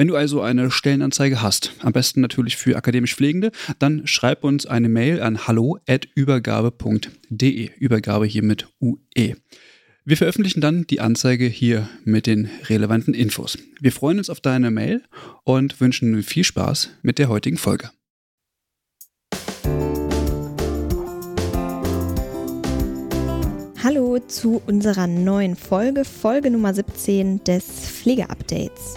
Wenn du also eine Stellenanzeige hast, am besten natürlich für akademisch Pflegende, dann schreib uns eine Mail an hallo@übergabe.de. Übergabe hier mit UE. Wir veröffentlichen dann die Anzeige hier mit den relevanten Infos. Wir freuen uns auf deine Mail und wünschen viel Spaß mit der heutigen Folge. Hallo zu unserer neuen Folge, Folge Nummer 17 des Pflegeupdates.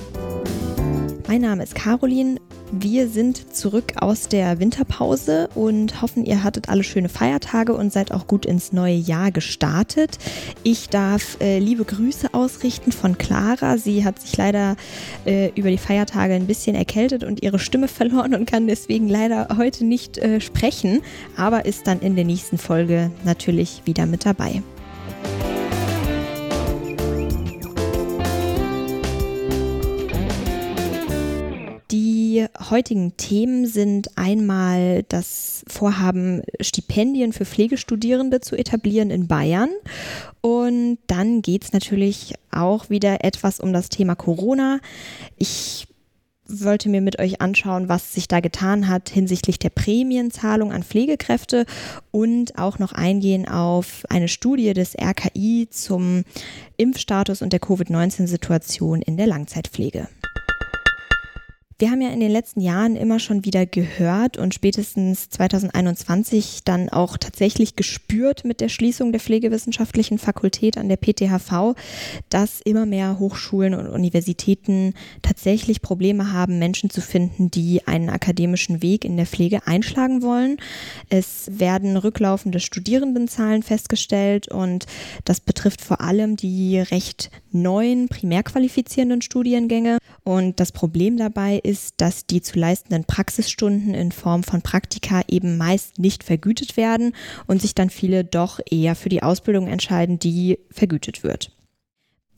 Mein Name ist Caroline. Wir sind zurück aus der Winterpause und hoffen, ihr hattet alle schöne Feiertage und seid auch gut ins neue Jahr gestartet. Ich darf äh, liebe Grüße ausrichten von Clara. Sie hat sich leider äh, über die Feiertage ein bisschen erkältet und ihre Stimme verloren und kann deswegen leider heute nicht äh, sprechen, aber ist dann in der nächsten Folge natürlich wieder mit dabei. Heutigen Themen sind einmal das Vorhaben, Stipendien für Pflegestudierende zu etablieren in Bayern. Und dann geht es natürlich auch wieder etwas um das Thema Corona. Ich wollte mir mit euch anschauen, was sich da getan hat hinsichtlich der Prämienzahlung an Pflegekräfte und auch noch eingehen auf eine Studie des RKI zum Impfstatus und der Covid-19-Situation in der Langzeitpflege. Wir haben ja in den letzten Jahren immer schon wieder gehört und spätestens 2021 dann auch tatsächlich gespürt mit der Schließung der Pflegewissenschaftlichen Fakultät an der PTHV, dass immer mehr Hochschulen und Universitäten tatsächlich Probleme haben, Menschen zu finden, die einen akademischen Weg in der Pflege einschlagen wollen. Es werden rücklaufende Studierendenzahlen festgestellt und das betrifft vor allem die recht neuen primär qualifizierenden Studiengänge. Und das Problem dabei ist, dass die zu leistenden Praxisstunden in Form von Praktika eben meist nicht vergütet werden und sich dann viele doch eher für die Ausbildung entscheiden, die vergütet wird.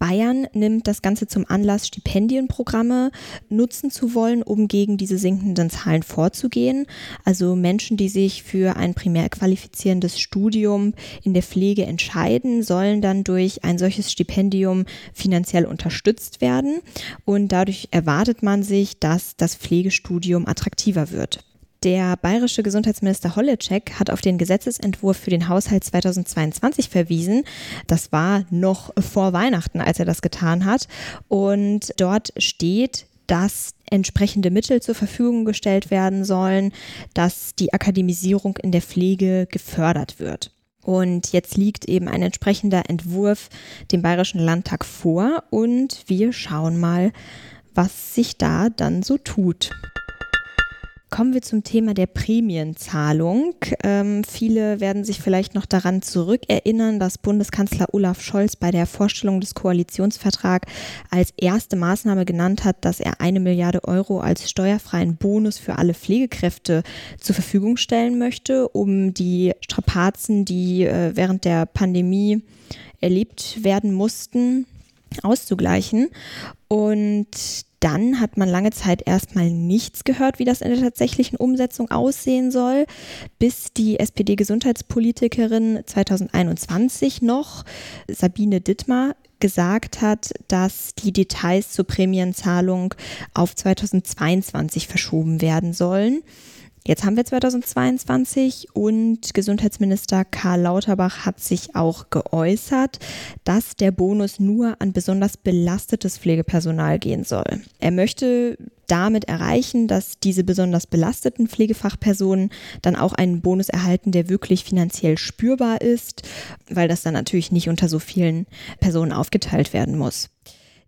Bayern nimmt das Ganze zum Anlass, Stipendienprogramme nutzen zu wollen, um gegen diese sinkenden Zahlen vorzugehen. Also Menschen, die sich für ein primär qualifizierendes Studium in der Pflege entscheiden, sollen dann durch ein solches Stipendium finanziell unterstützt werden. Und dadurch erwartet man sich, dass das Pflegestudium attraktiver wird. Der bayerische Gesundheitsminister Holleczek hat auf den Gesetzesentwurf für den Haushalt 2022 verwiesen. Das war noch vor Weihnachten, als er das getan hat. Und dort steht, dass entsprechende Mittel zur Verfügung gestellt werden sollen, dass die Akademisierung in der Pflege gefördert wird. Und jetzt liegt eben ein entsprechender Entwurf dem Bayerischen Landtag vor und wir schauen mal, was sich da dann so tut. Kommen wir zum Thema der Prämienzahlung. Ähm, viele werden sich vielleicht noch daran zurückerinnern, dass Bundeskanzler Olaf Scholz bei der Vorstellung des Koalitionsvertrags als erste Maßnahme genannt hat, dass er eine Milliarde Euro als steuerfreien Bonus für alle Pflegekräfte zur Verfügung stellen möchte, um die Strapazen, die äh, während der Pandemie erlebt werden mussten, auszugleichen. Und dann hat man lange Zeit erstmal nichts gehört, wie das in der tatsächlichen Umsetzung aussehen soll, bis die SPD-Gesundheitspolitikerin 2021 noch, Sabine Dittmar, gesagt hat, dass die Details zur Prämienzahlung auf 2022 verschoben werden sollen. Jetzt haben wir 2022 und Gesundheitsminister Karl Lauterbach hat sich auch geäußert, dass der Bonus nur an besonders belastetes Pflegepersonal gehen soll. Er möchte damit erreichen, dass diese besonders belasteten Pflegefachpersonen dann auch einen Bonus erhalten, der wirklich finanziell spürbar ist, weil das dann natürlich nicht unter so vielen Personen aufgeteilt werden muss.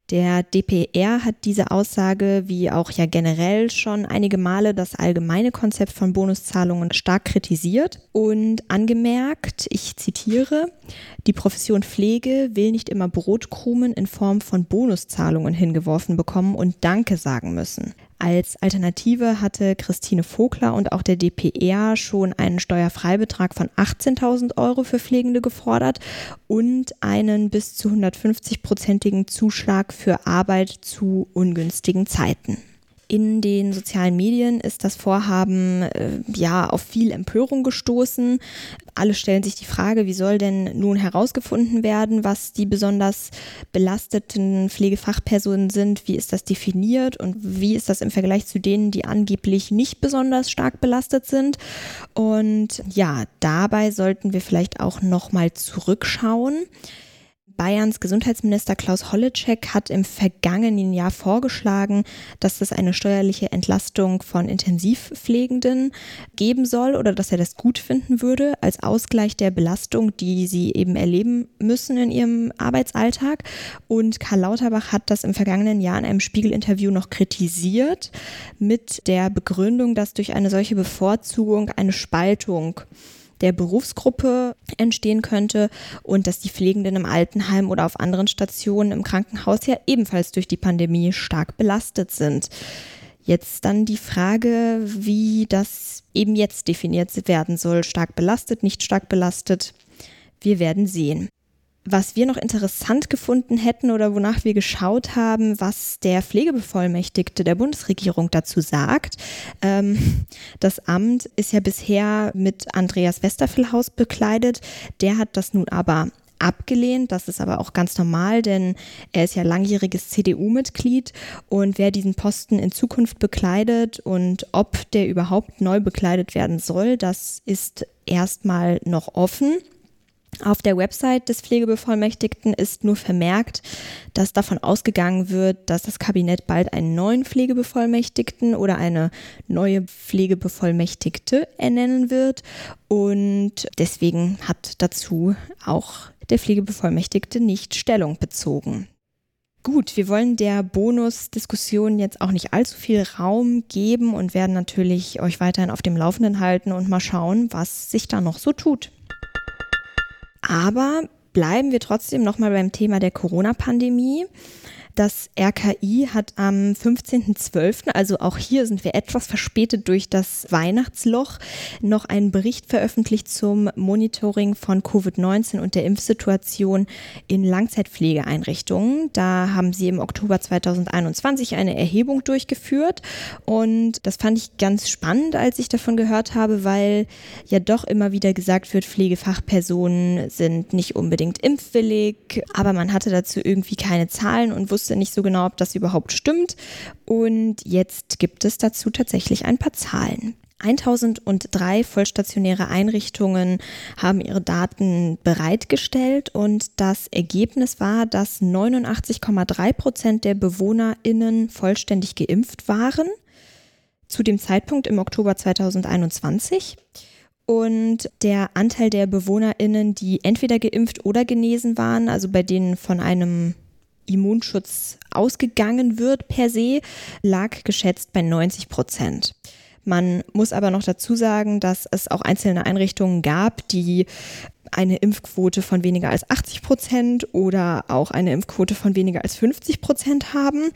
Der DPR hat diese Aussage, wie auch ja generell schon einige Male das allgemeine Konzept von Bonuszahlungen stark kritisiert und angemerkt, ich zitiere, die Profession Pflege will nicht immer Brotkrumen in Form von Bonuszahlungen hingeworfen bekommen und Danke sagen müssen. Als Alternative hatte Christine Vogler und auch der DPR schon einen Steuerfreibetrag von 18.000 Euro für Pflegende gefordert und einen bis zu 150-prozentigen Zuschlag für Arbeit zu ungünstigen Zeiten. In den sozialen Medien ist das Vorhaben äh, ja auf viel Empörung gestoßen. Alle stellen sich die Frage, wie soll denn nun herausgefunden werden, was die besonders belasteten Pflegefachpersonen sind? Wie ist das definiert und wie ist das im Vergleich zu denen, die angeblich nicht besonders stark belastet sind? Und ja, dabei sollten wir vielleicht auch noch mal zurückschauen. Bayerns Gesundheitsminister Klaus Holleczek hat im vergangenen Jahr vorgeschlagen, dass es eine steuerliche Entlastung von Intensivpflegenden geben soll oder dass er das gut finden würde als Ausgleich der Belastung, die sie eben erleben müssen in ihrem Arbeitsalltag. Und Karl Lauterbach hat das im vergangenen Jahr in einem Spiegel-Interview noch kritisiert mit der Begründung, dass durch eine solche Bevorzugung eine Spaltung der Berufsgruppe entstehen könnte und dass die Pflegenden im Altenheim oder auf anderen Stationen im Krankenhaus ja ebenfalls durch die Pandemie stark belastet sind. Jetzt dann die Frage, wie das eben jetzt definiert werden soll. Stark belastet, nicht stark belastet. Wir werden sehen. Was wir noch interessant gefunden hätten oder wonach wir geschaut haben, was der Pflegebevollmächtigte der Bundesregierung dazu sagt. Ähm, das Amt ist ja bisher mit Andreas Westerfelhaus bekleidet. Der hat das nun aber abgelehnt. Das ist aber auch ganz normal, denn er ist ja langjähriges CDU-Mitglied und wer diesen Posten in Zukunft bekleidet und ob der überhaupt neu bekleidet werden soll, das ist erstmal noch offen. Auf der Website des Pflegebevollmächtigten ist nur vermerkt, dass davon ausgegangen wird, dass das Kabinett bald einen neuen Pflegebevollmächtigten oder eine neue Pflegebevollmächtigte ernennen wird. Und deswegen hat dazu auch der Pflegebevollmächtigte nicht Stellung bezogen. Gut, wir wollen der Bonusdiskussion jetzt auch nicht allzu viel Raum geben und werden natürlich euch weiterhin auf dem Laufenden halten und mal schauen, was sich da noch so tut. Aber bleiben wir trotzdem nochmal beim Thema der Corona-Pandemie. Das RKI hat am 15.12., also auch hier sind wir etwas verspätet durch das Weihnachtsloch, noch einen Bericht veröffentlicht zum Monitoring von Covid-19 und der Impfsituation in Langzeitpflegeeinrichtungen. Da haben sie im Oktober 2021 eine Erhebung durchgeführt und das fand ich ganz spannend, als ich davon gehört habe, weil ja doch immer wieder gesagt wird, Pflegefachpersonen sind nicht unbedingt impfwillig, aber man hatte dazu irgendwie keine Zahlen und wusste wusste nicht so genau, ob das überhaupt stimmt. Und jetzt gibt es dazu tatsächlich ein paar Zahlen. 1003 vollstationäre Einrichtungen haben ihre Daten bereitgestellt und das Ergebnis war, dass 89,3 Prozent der BewohnerInnen vollständig geimpft waren. Zu dem Zeitpunkt im Oktober 2021. Und der Anteil der BewohnerInnen, die entweder geimpft oder genesen waren, also bei denen von einem Immunschutz ausgegangen wird per se, lag geschätzt bei 90 Prozent. Man muss aber noch dazu sagen, dass es auch einzelne Einrichtungen gab, die eine Impfquote von weniger als 80 Prozent oder auch eine Impfquote von weniger als 50 Prozent haben.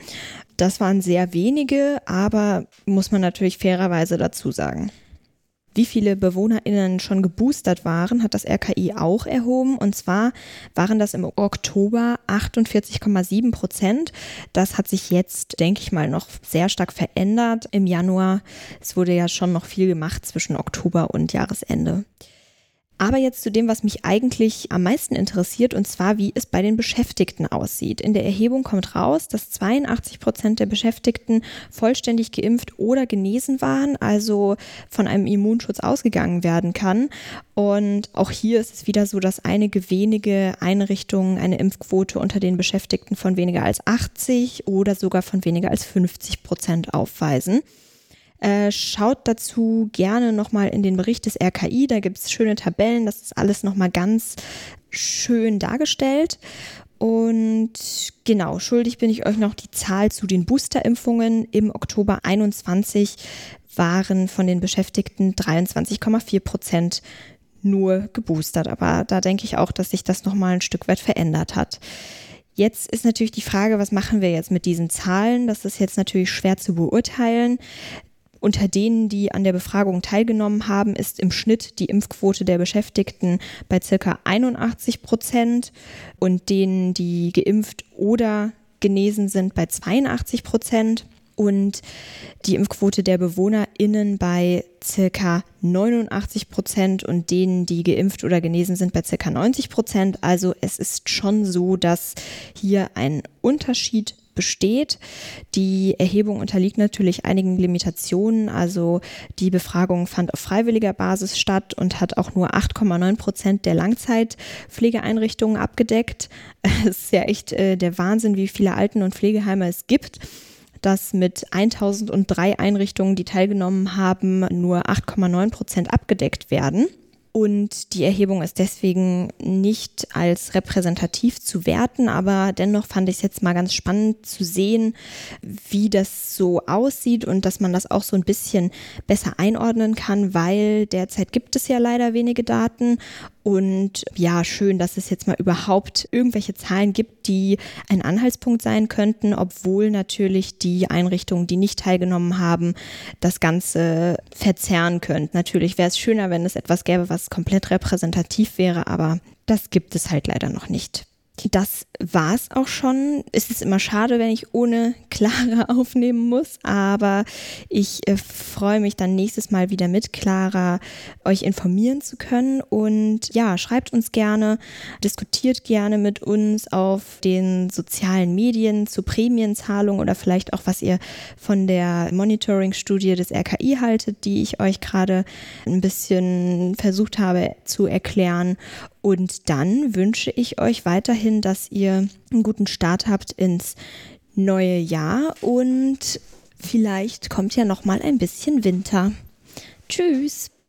Das waren sehr wenige, aber muss man natürlich fairerweise dazu sagen. Wie viele BewohnerInnen schon geboostert waren, hat das RKI auch erhoben. Und zwar waren das im Oktober 48,7 Prozent. Das hat sich jetzt, denke ich mal, noch sehr stark verändert. Im Januar, es wurde ja schon noch viel gemacht zwischen Oktober und Jahresende. Aber jetzt zu dem, was mich eigentlich am meisten interessiert, und zwar, wie es bei den Beschäftigten aussieht. In der Erhebung kommt raus, dass 82 Prozent der Beschäftigten vollständig geimpft oder genesen waren, also von einem Immunschutz ausgegangen werden kann. Und auch hier ist es wieder so, dass einige wenige Einrichtungen eine Impfquote unter den Beschäftigten von weniger als 80 oder sogar von weniger als 50 Prozent aufweisen. Äh, schaut dazu gerne nochmal in den Bericht des RKI, da gibt es schöne Tabellen, das ist alles nochmal ganz schön dargestellt. Und genau, schuldig bin ich euch noch die Zahl zu den Boosterimpfungen. Im Oktober 21 waren von den Beschäftigten 23,4 Prozent nur geboostert. Aber da denke ich auch, dass sich das nochmal ein Stück weit verändert hat. Jetzt ist natürlich die Frage, was machen wir jetzt mit diesen Zahlen? Das ist jetzt natürlich schwer zu beurteilen. Unter denen, die an der Befragung teilgenommen haben, ist im Schnitt die Impfquote der Beschäftigten bei circa 81 Prozent und denen, die geimpft oder genesen sind, bei 82 Prozent und die Impfquote der BewohnerInnen bei circa 89 Prozent und denen, die geimpft oder genesen sind, bei circa 90 Prozent. Also es ist schon so, dass hier ein Unterschied besteht. Die Erhebung unterliegt natürlich einigen Limitationen. Also die Befragung fand auf freiwilliger Basis statt und hat auch nur 8,9 Prozent der Langzeitpflegeeinrichtungen abgedeckt. Es ist ja echt äh, der Wahnsinn, wie viele Alten- und Pflegeheime es gibt dass mit 1003 Einrichtungen, die teilgenommen haben, nur 8,9 Prozent abgedeckt werden. Und die Erhebung ist deswegen nicht als repräsentativ zu werten, aber dennoch fand ich es jetzt mal ganz spannend zu sehen, wie das so aussieht und dass man das auch so ein bisschen besser einordnen kann, weil derzeit gibt es ja leider wenige Daten und ja, schön, dass es jetzt mal überhaupt irgendwelche Zahlen gibt, die ein Anhaltspunkt sein könnten, obwohl natürlich die Einrichtungen, die nicht teilgenommen haben, das Ganze verzerren könnten. Natürlich wäre es schöner, wenn es etwas gäbe, was komplett repräsentativ wäre, aber das gibt es halt leider noch nicht. Das war's auch schon. Es ist immer schade, wenn ich ohne Clara aufnehmen muss, aber ich äh, freue mich dann nächstes Mal wieder mit Clara euch informieren zu können und ja, schreibt uns gerne, diskutiert gerne mit uns auf den sozialen Medien zu Prämienzahlung oder vielleicht auch was ihr von der Monitoring-Studie des RKI haltet, die ich euch gerade ein bisschen versucht habe zu erklären und dann wünsche ich euch weiterhin, dass ihr einen guten Start habt ins neue Jahr und vielleicht kommt ja noch mal ein bisschen Winter. Tschüss.